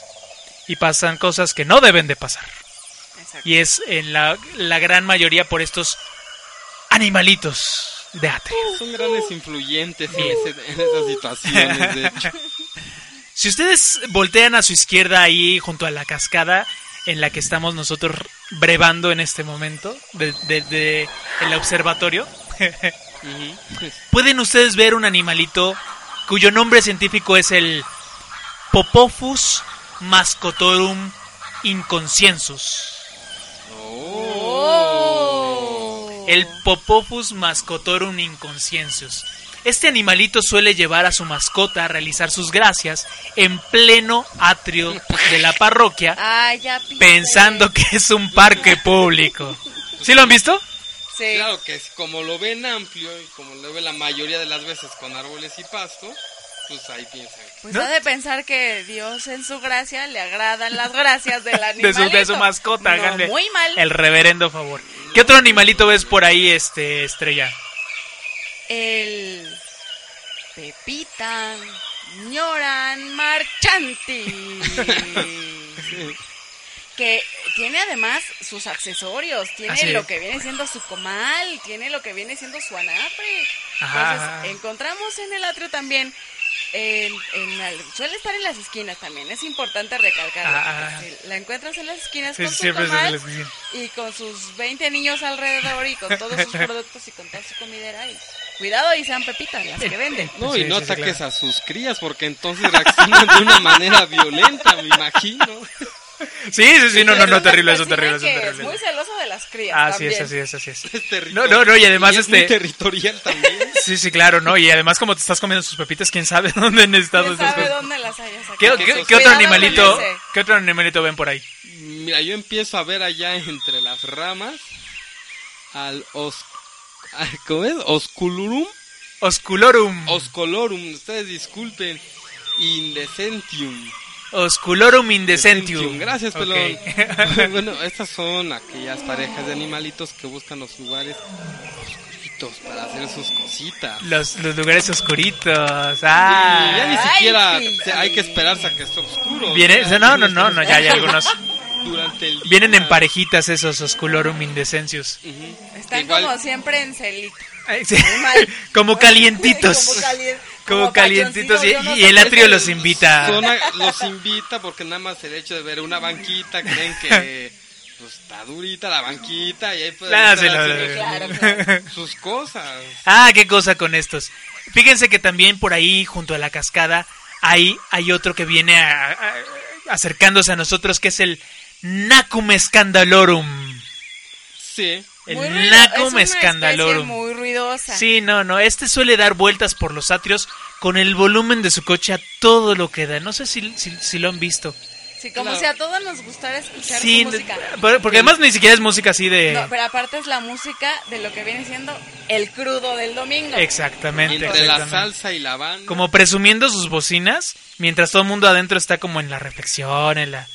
y pasan cosas que no deben de pasar.
Exacto.
Y es en la, la gran mayoría por estos animalitos de atrio.
Son grandes influyentes en, ese- en esas situaciones, de hecho. [LAUGHS]
Si ustedes voltean a su izquierda ahí junto a la cascada en la que estamos nosotros brevando en este momento de, de- de el observatorio, [LAUGHS] pueden ustedes ver un animalito cuyo nombre científico es el Popophus mascotorum inconsciensus.
Oh.
El Popophus mascotorum inconsciensus. Este animalito suele llevar a su mascota a realizar sus gracias en pleno atrio de la parroquia, [LAUGHS]
Ay, ya pise.
pensando que es un parque público. ¿Sí lo han visto?
Sí.
Claro que es como lo ven amplio y como lo ve la mayoría de las veces con árboles y pasto, pues ahí piensan.
Pues
¿No?
ha de pensar que Dios en su gracia le agradan las gracias del [LAUGHS]
De
animalito.
su, de su mascota,
No,
háganle
muy mal.
el reverendo favor. ¿Qué otro animalito ves por ahí, este estrella?
El Pepita Ñoran Marchanti. que tiene además sus accesorios, tiene lo que viene siendo su comal, tiene lo que viene siendo su anafre.
Ajá,
Entonces,
ajá.
encontramos en el atrio también, en, en suele estar en las esquinas también, es importante.
Ah,
si la encuentras en las esquinas con su comal y con sus 20 niños alrededor y con todos sus [LAUGHS] productos y con toda su comidera. Y cuidado y sean pepitas las que venden.
No,
Sí,
y no
sí, sí,
ataques
claro.
a sus crías porque entonces reaccionan de una manera violenta, me imagino.
Sí, sí, sí, no, no, no,
Es
terrible, eso, terrible, eso, terrible.
Es muy celoso de las crías.
Así [LAUGHS] es,
también.
así es, así es.
Es territorial.
No, no, no, y además
es muy
este-
territorial también. [LAUGHS]
Sí, sí, claro, ¿no? Y además como te estás comiendo sus pepitas, quién sabe [LAUGHS] dónde han estado
¿Quién sabe dónde las hayas?
¿Qué, otro animalito, qué otro animalito ven por ahí?
Mira, yo empiezo a ver allá entre las ramas al os... ¿Cómo es? Osculurum.
Osculorum.
Oscolorum, ustedes disculpen. Indecentium.
Osculorum indecentium.
Gracias, pelón. [LAUGHS] bueno, estas son aquellas parejas de animalitos que buscan los lugares oscuritos para hacer sus cositas.
los, los lugares oscuritos. Ah.
Y ya ni
Ay,
siquiera
sí.
hay que esperarse a que esté oscuro.
Viene, no, no,
tienes
no, no, ya hay algunos. [LAUGHS]
Durante el día.
Vienen en parejitas esos Osculorum indecencius.
Ujú.
Están
Igual-
como siempre en celito.
Sí. [LAUGHS] Como calientitos.
Como, calien- [LAUGHS]
Como
como
calientitos y,
no
el atrio los invita.
Los invita porque nada más el hecho de ver una banquita creen que [LAUGHS] pues, está durita la banquita y ahí pueden estar
sí, lo-
haciendo
Claro,
sus-
claro.
sus cosas.
Ah, qué cosa con estos. Fíjense que también por ahí, junto a la cascada, hay, hay otro que viene a- a- acercándose a nosotros, que es el Nacum Scandalorum.
Sí.
El
Muy
Nacum
es
Scandalorum.
muy ruidosa.
Sí, no, no, este suele dar vueltas por los atrios con el volumen de su coche a todo lo que da. No sé si, si, si lo han visto.
Sí, como
Claro.
si a todos nos gustara escuchar
Sí,
su música.
por- porque además ni siquiera es música así de...
No, pero aparte es la música de lo que viene siendo el crudo del domingo.
Exactamente.
Entre la
exactamente.
salsa y la banda.
como presumiendo sus bocinas, mientras todo el mundo adentro está como en la reflexión, en la...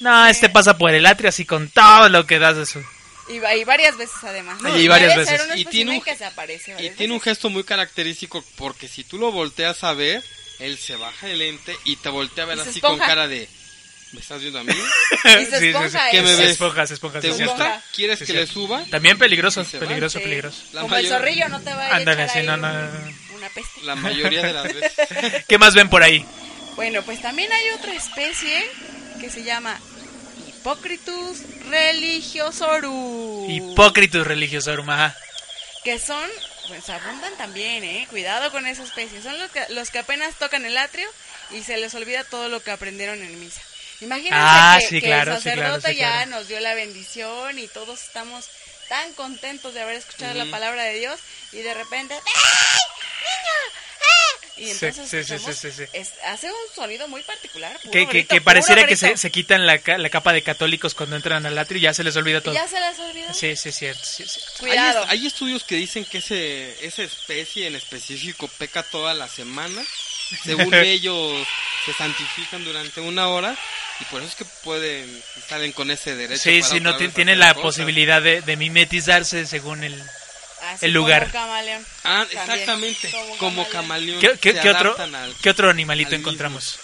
No, este pasa por el atrio así con todo lo que das de su...
Y, va- y varias veces además.
Y varias veces.
Y tiene un-
que se aparece
Y tiene un gesto muy característico porque si tú lo volteas a ver, él se baja el lente y te voltea a ver
Y se
así con cara de... ¿Me estás viendo a mí? [LAUGHS]
Y se esponja
¿Qué
eso.
me
Se
ves?
esponja, se esponja,
¿Te
sí,
gusta? ¿Quieres
Sí,
que
sí.
le suba?
También peligroso,
se
peligroso,
Sí.
peligroso.
La
Como el
mayor-
zorrillo no te va a
Ándale,
echar
sí,
ahí
no, no,
un-
no.
una peste.
La mayoría de las veces. [LAUGHS]
¿Qué más ven por ahí?
Bueno, pues también hay otra especie que se llama Hippocritus religiosorum.
Hipócritus religiosorum, ajá.
que son, pues abundan también, eh, cuidado con esa especie. Son los que, los que apenas tocan el atrio y se les olvida todo lo que aprendieron en misa. Imagínense
Ah,
que,
sí,
que
claro,
el
sí, claro,
sacerdote
sí,
ya
claro.
nos dio la bendición y todos estamos tan contentos de haber escuchado la palabra de Dios y de repente ¡ay. Y
Sí,
entonces
sí, sí, sí,
escuchamos-
sí, sí.
es- hace un sonido muy particular, puro
Que, que,
grito,
que
puro
pareciera que se, se quitan la, la capa de católicos cuando entran al atrio y ya se les olvida
¿Y
todo.
ya se les olvidó.
Sí, sí, es cierto.
Cuidado.
Hay, hay estudios que dicen que ese, esa especie en específico peca toda la semana. Según [LAUGHS] ellos se santifican durante una hora y por eso es que pueden salen con ese derecho.
Sí,
para
sí, no tiene la posibilidad de, de mimetizarse según el...
Así
El lugar.
Como camaleón.
Ah,
También,
exactamente, como, camaleón.
¿Qué, qué-
se
qué otro,
al-
¿Qué otro animalito encontramos?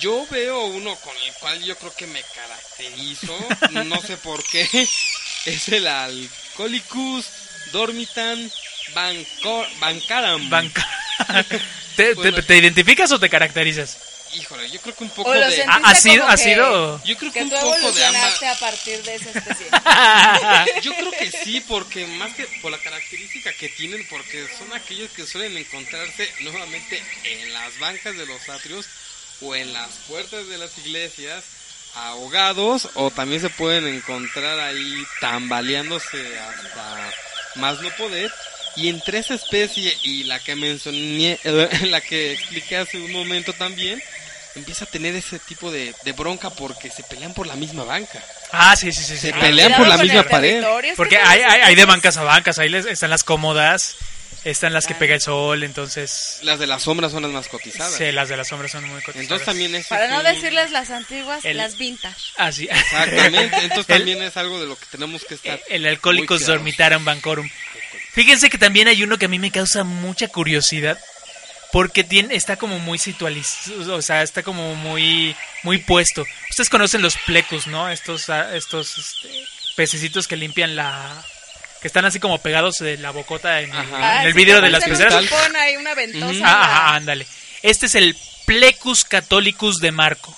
Yo veo uno con el cual yo creo que me caracterizo, no sé por qué, [LAUGHS] es el Alcoholicus dormitan banco- bancaram.
Banca. [LAUGHS] ¿Te, te-
Bueno.
te identificas o te caracterizas?
Híjole, yo creo que un poco de...
¿Ha, sido, ha sido...
Yo creo que,
Que
un
tú
poco de ambas.
a partir de esa especie. [LAUGHS]
Yo creo que sí, porque más que por la característica que tienen, porque son aquellos que suelen encontrarse nuevamente en las bancas de los atrios o en las puertas de las iglesias, ahogados, o también se pueden encontrar ahí tambaleándose hasta más no poder. Y entre esa especie y la que mencioné, [LAUGHS] la que expliqué hace un momento también, empieza a tener ese tipo de, de bronca porque se pelean por la misma banca.
Ah, sí, sí, sí. sí.
Se
Ah,
pelean por la misma
el
pared.
Porque hay, hay, hay de bancas a bancas, ahí les- están las cómodas, están las que pega el sol, entonces...
Las de las sombras son las más cotizadas.
Sí, las de las sombras son muy cotizadas.
Entonces también es
Para no decirles las antiguas,
El-
las vintage.
Ah, sí.
Exactamente, entonces [LAUGHS]
El-
también es algo de lo que tenemos que estar.
El Alcohólicos
muy cuidadosos.
Dormitarum Bancorum. Fíjense que también hay uno que a mí me causa mucha curiosidad. Porque tiene, está como muy situalizado, o sea, está como muy, muy puesto. Ustedes conocen los plecus, ¿no? Estos, ah, estos este, pececitos que limpian la... que están así como pegados de la bocota en, el-
Ajá.
en el
sí,
vidrio de las peceras.
ahí, una ventosa.
Ah, ajá, ándale. Este es el Plecus Catholicus de Marco.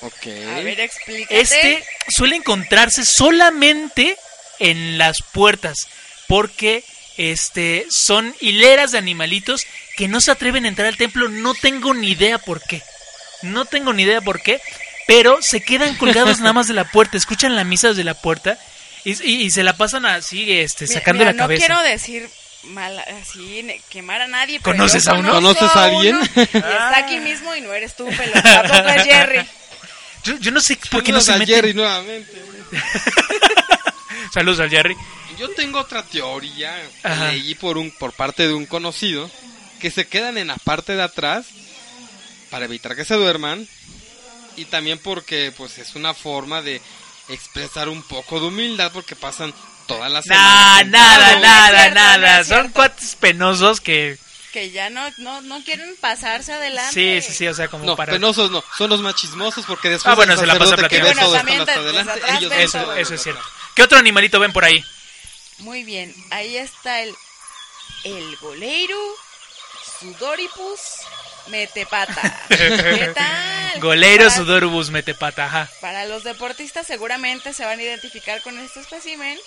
Ok.
A ver, explícate.
Este suele encontrarse solamente en las puertas porque este son hileras de animalitos que no se atreven a entrar al templo, no tengo ni idea por qué. No tengo ni idea por qué, pero se quedan colgados nada más de la puerta, escuchan la misa desde la puerta y, y- y se la pasan así este sacando
mira,
la cabeza.
No quiero decir mal, así, quemar a nadie. pero
¿Conoces a uno?
¿Conoces a alguien?
uno, y está aquí mismo y no eres tú, pero tampoco es Jerry.
Yo, yo no sé por qué no
Saludos
se
a
meten.
Jerry nuevamente. [LAUGHS]
Saludos al Jerry.
Yo tengo otra teoría
Ajá.
leí por un por parte de un conocido que se quedan en la parte de atrás para evitar que se duerman y también porque pues es una forma de expresar un poco de humildad porque pasan todas las
Nah,
semanas
nada, nada,
No es cierto,
nada. Son cuates penosos que
Que ya no, no, no quieren pasarse adelante.
Sí, sí, sí, o sea, como
No,
para...
penosos no, son los más chismosos porque después
Ah, bueno, se la
que
platicando.
Bueno,
ellos
Eso, eso es cierto. ¿Qué otro animalito ven por ahí?
Muy bien, ahí está el, el goleiro, Sudoripus, Metepata. [LAUGHS] ¿Qué tal?
Goleiro
Para-
Sudorubus Metepata, ajá.
Para los deportistas seguramente se van a identificar con este espécimen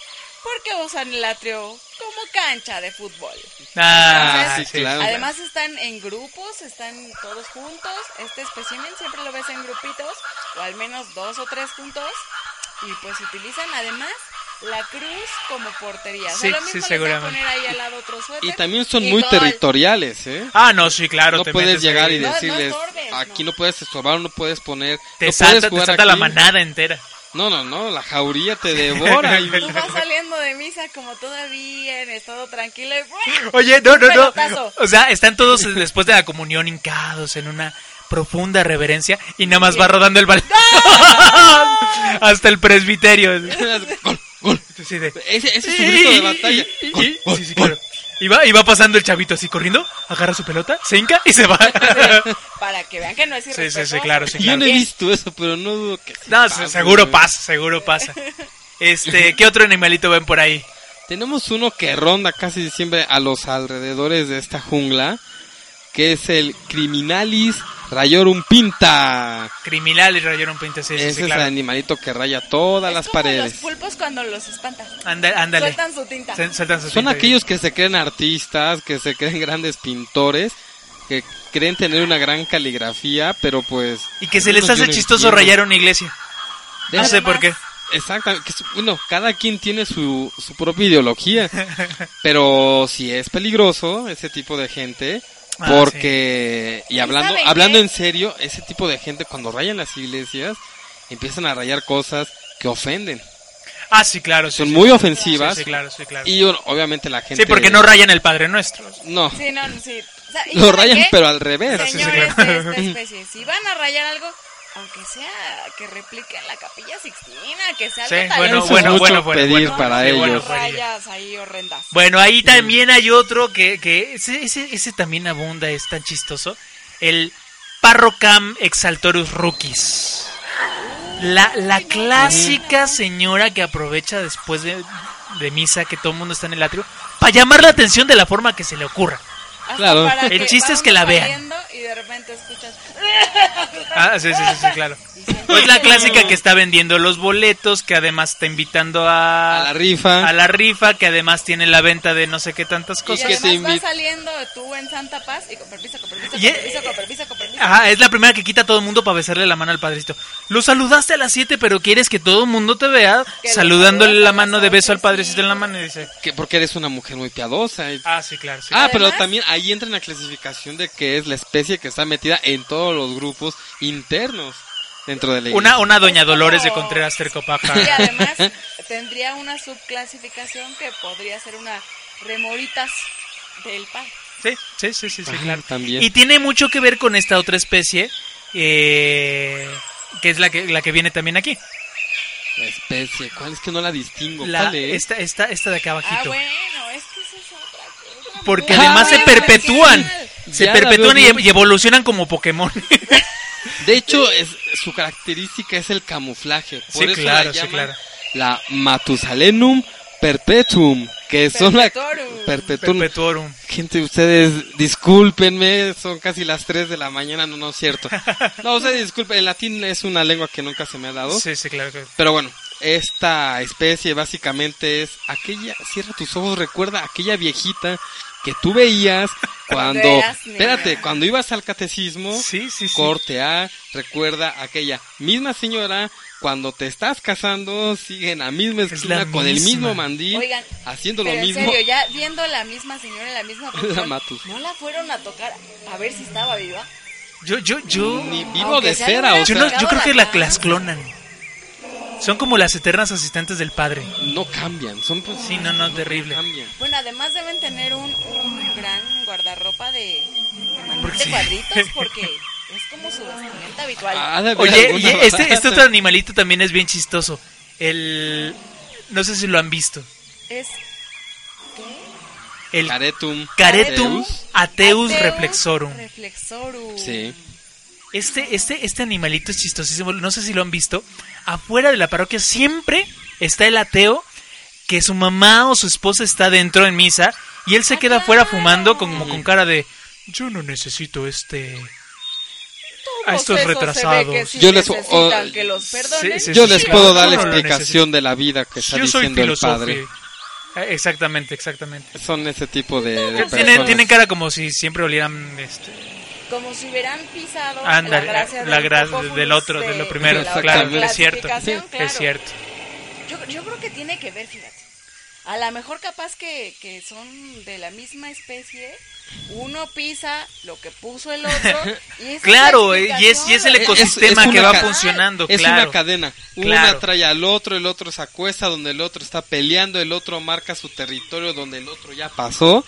porque usan el atrio como cancha de fútbol.
Ah,
sí,
sí,
claro.
Además están en grupos, están todos juntos. Este espécimen siempre lo ves en grupitos, o al menos dos o tres juntos. Y pues utilizan además la cruz como portería. O sea,
Sí,
lo
sí,
mismo
seguramente.
poner ahí al lado otro suéter.
Y también son
y
muy
gol.
territoriales, ¿eh?
Ah, no, sí, claro.
no
te
puedes llegar
ahí.
y
No, no
decirles,
estorbes,
aquí
no.
no puedes estorbar, no puedes poner,
Te
no
salta,
puedes
te
jugar
salta la manada entera.
No, no, no, la jauría te devora. [LAUGHS] y-
Tú vas saliendo de misa como todavía en estado tranquilo y
Oye, no, no, no. O sea, están todos después de la comunión hincados en una profunda reverencia y nada más va rodando el balón [LAUGHS] hasta el presbiterio. [LAUGHS] de-
Ese, ese es su grito de batalla. Gol,
Sí,
gol,
sí, sí,
gol.
claro. Y va, y va pasando el chavito así corriendo, agarra su pelota, se hinca y se va. [LAUGHS]
para que vean que no es irrespetuoso.
sí, sí, claro, sí,
Yo no he visto eso, pero no dudo que sí
No,
pase,
seguro
güey.
pasa, seguro pasa. Este, [LAUGHS] ¿qué otro animalito ven por ahí?
Tenemos uno que ronda casi siempre a los alrededores de esta jungla, que es el Criminalis rayorum pinta.
Criminal y rayaron pinta, sí, sí,
Ese
sí,
es
claro.
el animalito que raya todas
Es
las
como
paredes.
los pulpos cuando los espantan.
Anda- ándale.
Sueltan su tinta.
Se- sueltan su
Son
tinta.
aquellos que se creen artistas, que se creen grandes pintores, que creen tener una gran caligrafía, pero pues...
Y que se les hace chistoso
entiendo.
rayar una iglesia. No sé por qué.
Exactamente, bueno, cada quien tiene su, su propia ideología, [LAUGHS] pero si es peligroso ese tipo de gente,
Ah,
porque, y
¿Y
hablando, hablando
qué?
en serio, ese tipo de gente cuando rayan las iglesias, empiezan a rayar cosas que ofenden,
Ah, sí, claro. sí,
son
sí.
muy ofensivas,
Sí, sí, claro, sí, claro.
y bueno, obviamente la gente...
Sí, porque no rayan el Padre Nuestro.
No,
Sí, no, sí. O sea, ¿y
lo rayan
qué?
pero al revés.
Sí, sí,
Señores
claro.
de esta especie, si van a rayar algo, aunque sea que repliquen la capilla Sixtina, que sea
Sí,
algo
bueno, bueno, bueno, bueno,
pedir
bueno.
para
Sí,
ellos.
rayas ahí horrendas.
Bueno, ahí también hay otro que, que ese, ese, ese también abunda, es tan chistoso. El Parrocam Exaltorus Rookies. La, la clásica señora que aprovecha después de, de misa que todo el mundo está en el atrio para llamar la atención de la forma que se le ocurra.
Claro.
El chiste es que la vean.
Y de repente escuchas.
Ah, sí, sí, sí, sí, claro. O es la clásica que está vendiendo los boletos, que además está invitando a,
A la rifa.
a la rifa, que además tiene la venta de no sé qué tantas
Y
cosas.
que te
además va
invita-
saliendo tú en Santa Paz y con permiso, con permiso, con
Y-
permiso, con permiso, con permiso.
Ajá, es la primera que quita a todo el mundo para besarle la mano al padrecito. Lo saludaste a las 7, pero quieres que todo el mundo te vea
Que lo
saludándole la mano de beso al padrecito en la mano y dice...
Que porque eres una mujer muy piadosa. y-
Ah, sí, claro, sí.
Ah, pero
Además-
también ahí entra en la clasificación de que es la especie que está metida en todos los grupos internos dentro de la
Una,
iglesia.
una doña
Es como-
Dolores de Contreras Tercopaja.
Y además [LAUGHS] tendría una subclasificación que podría ser una remoritas del padre.
Sí, sí, sí, sí, sí,
Ah,
claro.
también.
Y tiene mucho que ver con esta otra especie, eh, que es la que, la que viene también aquí.
La especie, ¿cuál es que no la distingo?
La,
¿Cuál es?
esta, esta, esta de acá
Ah,
abajito.
bueno, es que esa es otra cosa.
Porque
Ah,
además se perpetúan.
genial.
Se
Ya la
perpetúan
veo
y, evolucionan como Pokémon. [LAUGHS]
De hecho, es, su característica es el camuflaje. Por
Sí,
eso
claro,
la
sí, claro.
la Matusalenum perpetuum, que son la
Perpetuorum.
perpetuum.
Perpetuorum.
Gente, ustedes discúlpenme, son casi las 3 de la mañana, no, no es cierto. [LAUGHS] No, ustedes disculpen, el latín es una lengua que nunca se me ha dado.
Sí, sí, claro.
Pero bueno, esta especie básicamente es aquella, cierra tus ojos, recuerda aquella viejita que tú veías cuando, espérate, cuando ibas al catecismo,
Sí, sí, sí.
corte A, recuerda aquella misma señora cuando te estás casando, sigue en la misma
Es
esquina
la
con el mismo
misma.
mandil,
Oigan,
haciendo lo
pero en
mismo.
serio, ya viendo la misma señora en la misma [LAUGHS] posición,
Matus.
¿no la fueron a tocar a ver si estaba viva?
Yo, yo, yo.
Ni vivo
Aunque
de cera, o
Yo,
sea,
no- yo creo que la-
Sacado la
las clonan. Son como las eternas asistentes del padre.
no cambian, son pues,
Sí, no, no, terrible.
cambian.
Bueno, además deben tener un, un gran guardarropa de, de mandil
Porque
de
sí.
cuadritos porque es como su vestimenta habitual.
Haber
Oye, y este, este otro animalito también es bien chistoso. El. No sé si lo han visto.
Es ¿qué?
El
Caretum.
Caretum
Ateus.
Ateus
Ateus
reflexorum.
Reflexorum.
Sí.
Este, este, este animalito es chistosísimo. No sé si lo han visto. Afuera de la parroquia siempre está el ateo que su mamá o su esposa está dentro en misa y él se
Ah,
queda afuera
claro.
fumando como con cara de yo no necesito este a estos retrasados.
que sí
Yo les-
necesitan
o-
que los perdonen.
Sí, sí,
Yo
sí,
les puedo dar la
no
explicación de la vida que está
yo soy
diciendo el padre.
Eh, Exactamente, exactamente.
Son ese tipo de, de
Tienen, tienen cara como si siempre olieran este,
Como si hubieran pisado la gracia
la
del
otro, de lo primero,
de
claro,
es cierto,
claro.
es cierto.
Yo, yo creo que tiene que ver, fíjate. A lo mejor capaz que, que son de la misma especie, uno pisa lo que puso el otro. [LAUGHS] Y es
Claro,
la
y es, y es el ecosistema
Es- es
que va funcionando,
Es
claro.
una cadena. Una
Claro.
trae al otro, el otro se acuesta donde el otro está peleando, el otro marca su territorio donde el otro ya pasó.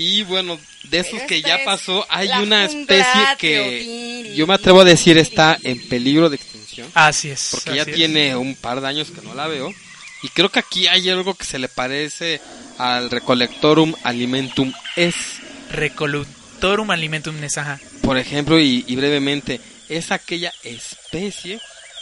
Y bueno, de esos
Pero
que ya
es
pasó, hay una especie que yo me atrevo a decir está en peligro de extinción.
Así es.
Porque ya
es.
tiene un par de años que no la veo. Y creo que aquí hay algo que se le parece al Recolectorum Alimentum Es.
Recolutorum alimentum nesaja.
Por ejemplo, y, y brevemente, es aquella especie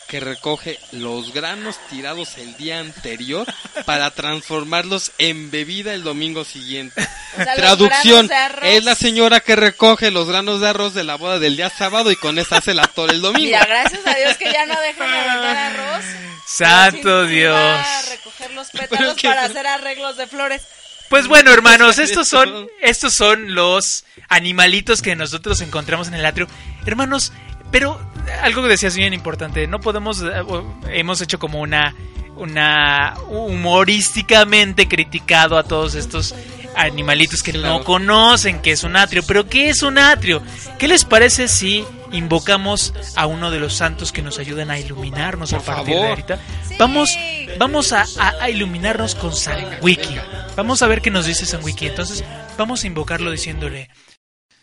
que recoge los granos tirados el día anterior para transformarlos en bebida el domingo siguiente.
O sea,
Traducción, es la señora que recoge los granos de arroz de la boda del día sábado y con esa hace la torre el domingo.
Mira, gracias a Dios que ya no dejan de aventar arroz.
Santo Dios.
A recoger los pétalos
que-
para hacer arreglos de flores.
Pues bueno, hermanos, estos son, estos son los animalitos que nosotros encontramos en el atrio. Hermanos, pero algo que decías bien importante, no podemos, eh, hemos hecho como una, una humorísticamente criticado a todos estos animalitos que
Claro.
no conocen que es un atrio. Pero ¿qué es un atrio? ¿Qué les parece si invocamos a uno de los santos que nos ayudan a iluminarnos a
Por
partir de ahorita? Vamos, vamos a, a- a iluminarnos con San Wiki. Vamos a ver qué nos dice San Wiki. Entonces, vamos a invocarlo diciéndole: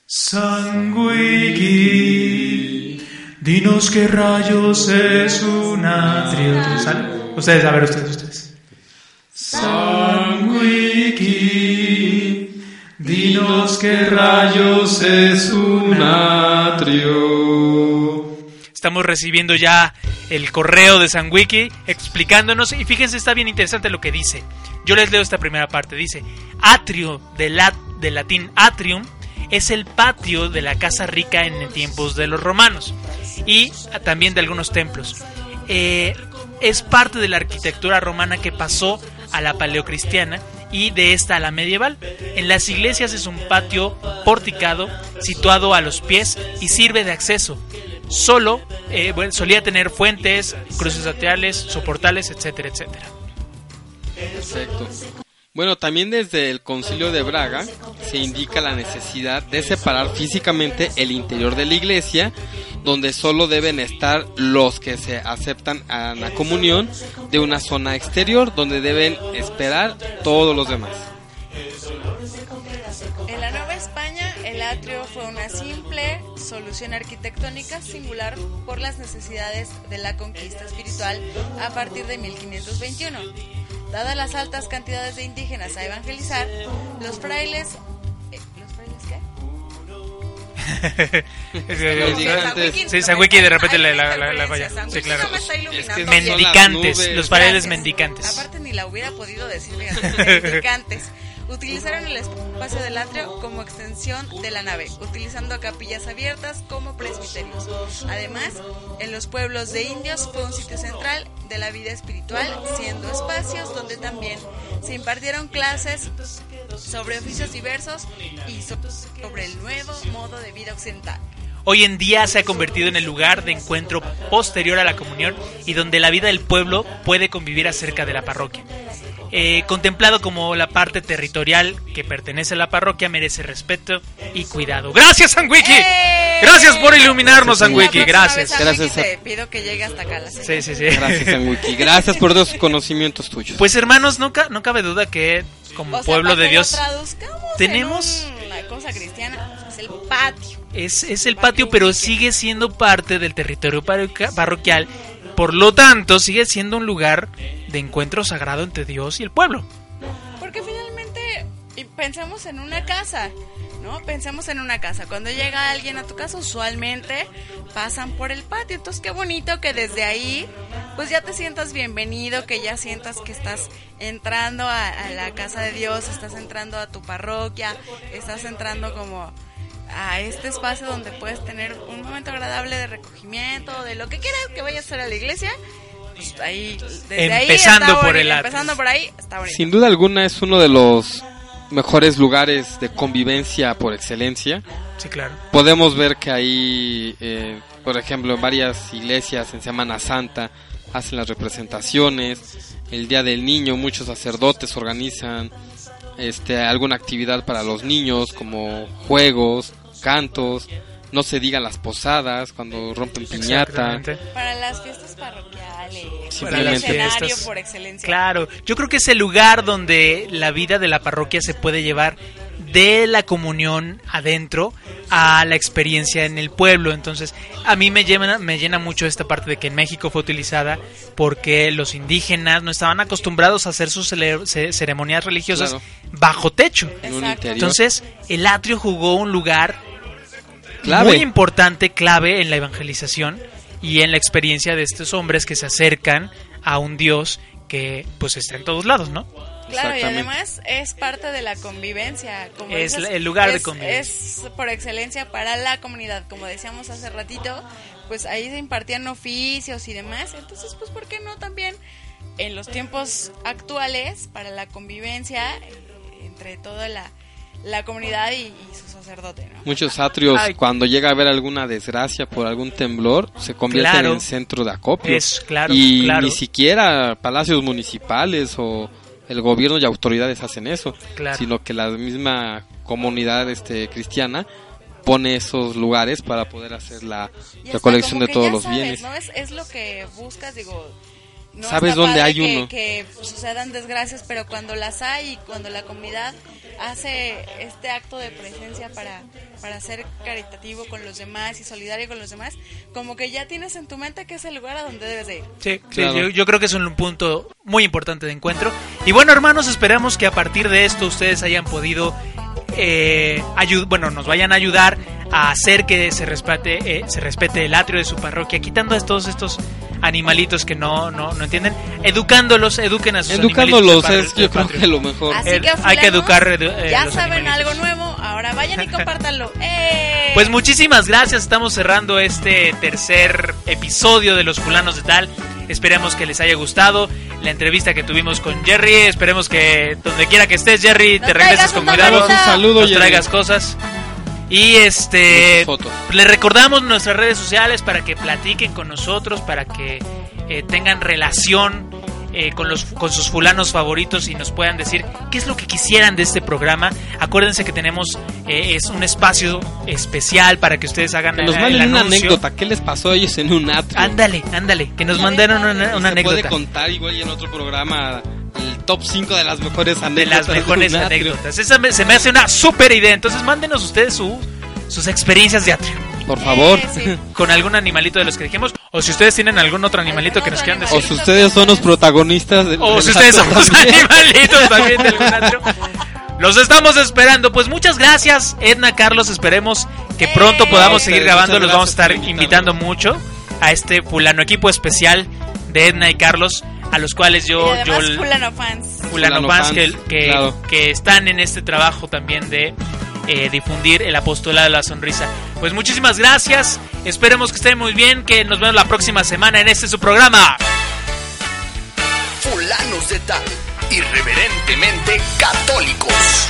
San Wiki,
Dinos qué rayos es un atrio. ¿Sale? Ustedes, a ver, ustedes, ustedes. San Wiki, dinos qué rayos es un atrio.
Estamos recibiendo ya el correo de San Wiki explicándonos y fíjense está bien interesante lo que dice. Yo les leo esta primera parte. Dice, atrio de, lat, de latín atrium es el patio de la casa rica en tiempos de los romanos y también de algunos templos. Eh, es parte de la arquitectura romana que pasó a la paleocristiana y de esta a la medieval. En las iglesias es un patio porticado situado a los pies y sirve de acceso. Solo eh, solía tener fuentes, cruces laterales, soportales, etcétera, etcétera.
Perfecto. Bueno, también desde el concilio de Braga se indica la necesidad de separar físicamente el interior de la iglesia, donde solo deben estar los que se aceptan a la comunión, de una zona exterior, donde deben esperar todos los demás.
En la Nueva España, el atrio fue una simple solución arquitectónica singular por las necesidades de la conquista espiritual a partir de 1521. Dadas las altas cantidades de indígenas a evangelizar, los frailes... eh, ¿Los frailes qué? [LAUGHS]
Sí, San Wiki de repente la, la, la- la falla. Sí, claro.
Es que.
Mendicantes, los paredes mendicantes.
Aparte ni la hubiera podido decir, [LAUGHS] mendicantes. Utilizaron el espacio del atrio como extensión de la nave, utilizando capillas abiertas como presbiterios. Además, en los pueblos de indios fue un sitio central de la vida espiritual, siendo espacios donde también se impartieron clases sobre oficios diversos y so- sobre el nuevo modo de vida occidental.
Hoy en día se ha convertido en el lugar de encuentro posterior a la comunión y donde la vida del pueblo puede convivir acerca de la parroquia. Eh, contemplado como la parte territorial que pertenece a la parroquia, merece respeto y cuidado. ¡Gracias, San Wiki!
¡Eh!
Gracias por iluminarnos, San
La
Wiki,
próxima vez,
gracias.
Gracias
te pido que llegue hasta acá. La
Sí, sí, sí.
Gracias, San Wiki. Gracias por los conocimientos tuyos.
Pues hermanos, no, ca- no cabe duda que como
O sea,
pueblo de Dios tenemos-
en una cosa cristiana, es el patio.
es, es el patio, pero sigue siendo parte del territorio parroquia- parroquial. Por lo tanto, sigue siendo un lugar de encuentro sagrado entre Dios y el pueblo.
Porque finalmente pensemos en una casa, ¿no? Pensemos en una casa. Cuando llega alguien a tu casa, usualmente pasan por el patio. Entonces, qué bonito que desde ahí, pues ya te sientas bienvenido, que ya sientas que estás entrando a la casa de Dios, estás entrando a tu parroquia, estás entrando como a este espacio donde puedes tener un momento agradable de recogimiento, de lo que quieras que vayas a hacer a la iglesia. Pues ahí, desde ahí
Empezando
está
por
bonito,
el atrio.
Empezando por ahí, está bonito.
Sin duda alguna es uno de los mejores lugares de convivencia por excelencia.
Sí, claro.
Podemos ver que ahí, eh, por ejemplo, en varias iglesias en Semana Santa hacen las representaciones. El Día del Niño, muchos sacerdotes organizan este, alguna actividad para los niños, como juegos, cantos. No se digan las posadas cuando rompen piñata.
Para las fiestas parroquiales.
Para
el
las
escenario
fiestas.
por excelencia.
Claro, yo creo que es el lugar donde la vida de la parroquia se puede llevar de la comunión adentro a la experiencia en el pueblo. Entonces, a mí me llena, me llena mucho esta parte de que en México fue utilizada porque los indígenas no estaban acostumbrados a hacer sus ceremonias religiosas
Claro.
bajo techo.
Exacto.
Entonces, el atrio jugó un lugar
Clave.
muy importante, clave en la evangelización y en la experiencia de estos hombres que se acercan a un Dios que pues está en todos lados, ¿no?
Claro, y además es parte de la convivencia. Como
Es
dices,
el lugar de convivencia.
Es por excelencia para la comunidad. Como decíamos hace ratito, pues ahí se impartían oficios y demás. Entonces, pues, ¿por qué no también en los tiempos actuales para la convivencia eh, entre toda la, la comunidad y, y su sacerdote, ¿no?
Muchos atrios,
Ay.
cuando llega a haber alguna desgracia por algún temblor, se convierten
Claro.
en centro de acopio.
Es, claro,
y
claro.
ni siquiera palacios municipales o el gobierno y autoridades hacen eso,
Claro.
sino que la misma comunidad este, cristiana pone esos lugares para poder hacer la recolección de todos
ya
los
sabes,
bienes.
¿no? Es, es lo que buscas, digo, no
Sabes
está
dónde
padre
hay
que-
uno.
Que sucedan desgracias, pero cuando las hay y cuando la comunidad hace este acto de presencia para, para ser caritativo con los demás y solidario con los demás, como que ya tienes en tu mente que es el lugar a donde debes de ir.
Sí, sí,
Claro.
yo, yo creo que es un punto muy importante de encuentro. Y bueno, hermanos, esperamos que a partir de esto ustedes hayan podido, eh, bueno, nos vayan a ayudar a hacer que se respete, eh, se respete el atrio de su parroquia, quitando a todos estos animalitos que no, no, no entienden, educándolos, eduquen a sus
Educándolos
animalitos
es yo creo
patrio.
que lo mejor.
Así que,
hay que educar, eh,
ya
los
saben
animalitos.
algo nuevo, ahora vayan y [LAUGHS] compártanlo. ¡Eh!
Pues muchísimas gracias, estamos cerrando este tercer episodio de Los Fulanos de Tal. Esperemos que les haya gustado la entrevista que tuvimos con Jerry. Esperemos que donde quiera que estés, Jerry,
Nos
te regreses con cuidado.
Un saludo,
nos
Jerry.
traigas cosas. Y este
fotos.
les recordamos nuestras redes sociales para que platiquen con nosotros, para que eh, tengan relación eh, con los con sus fulanos favoritos y nos puedan decir qué es lo que quisieran de este programa. Acuérdense que tenemos eh, es un espacio especial para que ustedes hagan
Que nos manden
el
una anécdota. ¿Qué les pasó a ellos en un atrio?
Ándale, ándale, que nos mandaron una, una
Se puede
anécdota.
contar igual y en otro programa el top 5 de las mejores
de
anécdotas.
las mejores anécdotas. Esa me- se me hace una super idea. Entonces mándenos ustedes su, sus experiencias de atrio.
Por favor.
Eh, sí. [LAUGHS]
Con algún animalito de los que dijimos. O si ustedes tienen algún otro animalito
¿Algún
que nos quieran
O
decir.
si ustedes son los protagonistas del
O si ustedes son los animalitos [LAUGHS] también de algún atrio. Los estamos esperando. Pues muchas gracias, Edna, Carlos. Esperemos que pronto
Eh.
podamos seguir grabando. Los vamos a estar invitando mucho a este fulano equipo especial de Edna y Carlos, a los cuales
y
yo,
además,
yo
fulano fans.
fulano
Fulano
fans
fans,
que, que,
claro.
que están en este trabajo también de eh, difundir el apostolado de la sonrisa. Pues muchísimas gracias, esperemos que estén muy bien, que nos vemos la próxima semana en este su programa.
Fulanos de tal, irreverentemente católicos.